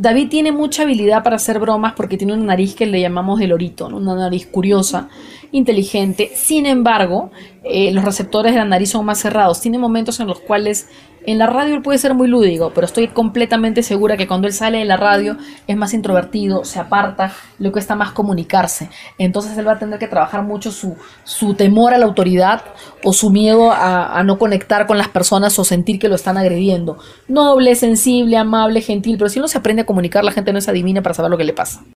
David tiene mucha habilidad para hacer bromas porque tiene una nariz que le llamamos de lorito, ¿no? una nariz curiosa, inteligente. Sin embargo, eh, los receptores de la nariz son más cerrados. Tiene momentos en los cuales en la radio él puede ser muy lúdico, pero estoy completamente segura que cuando él sale de la radio es más introvertido, se aparta, le cuesta más comunicarse. Entonces él va a tener que trabajar mucho su, su temor a la autoridad o su miedo a, no conectar con las personas o sentir que lo están agrediendo. Noble, sensible, amable, gentil, pero si no se aprende a comunicar, la gente no es adivina para saber lo que le pasa.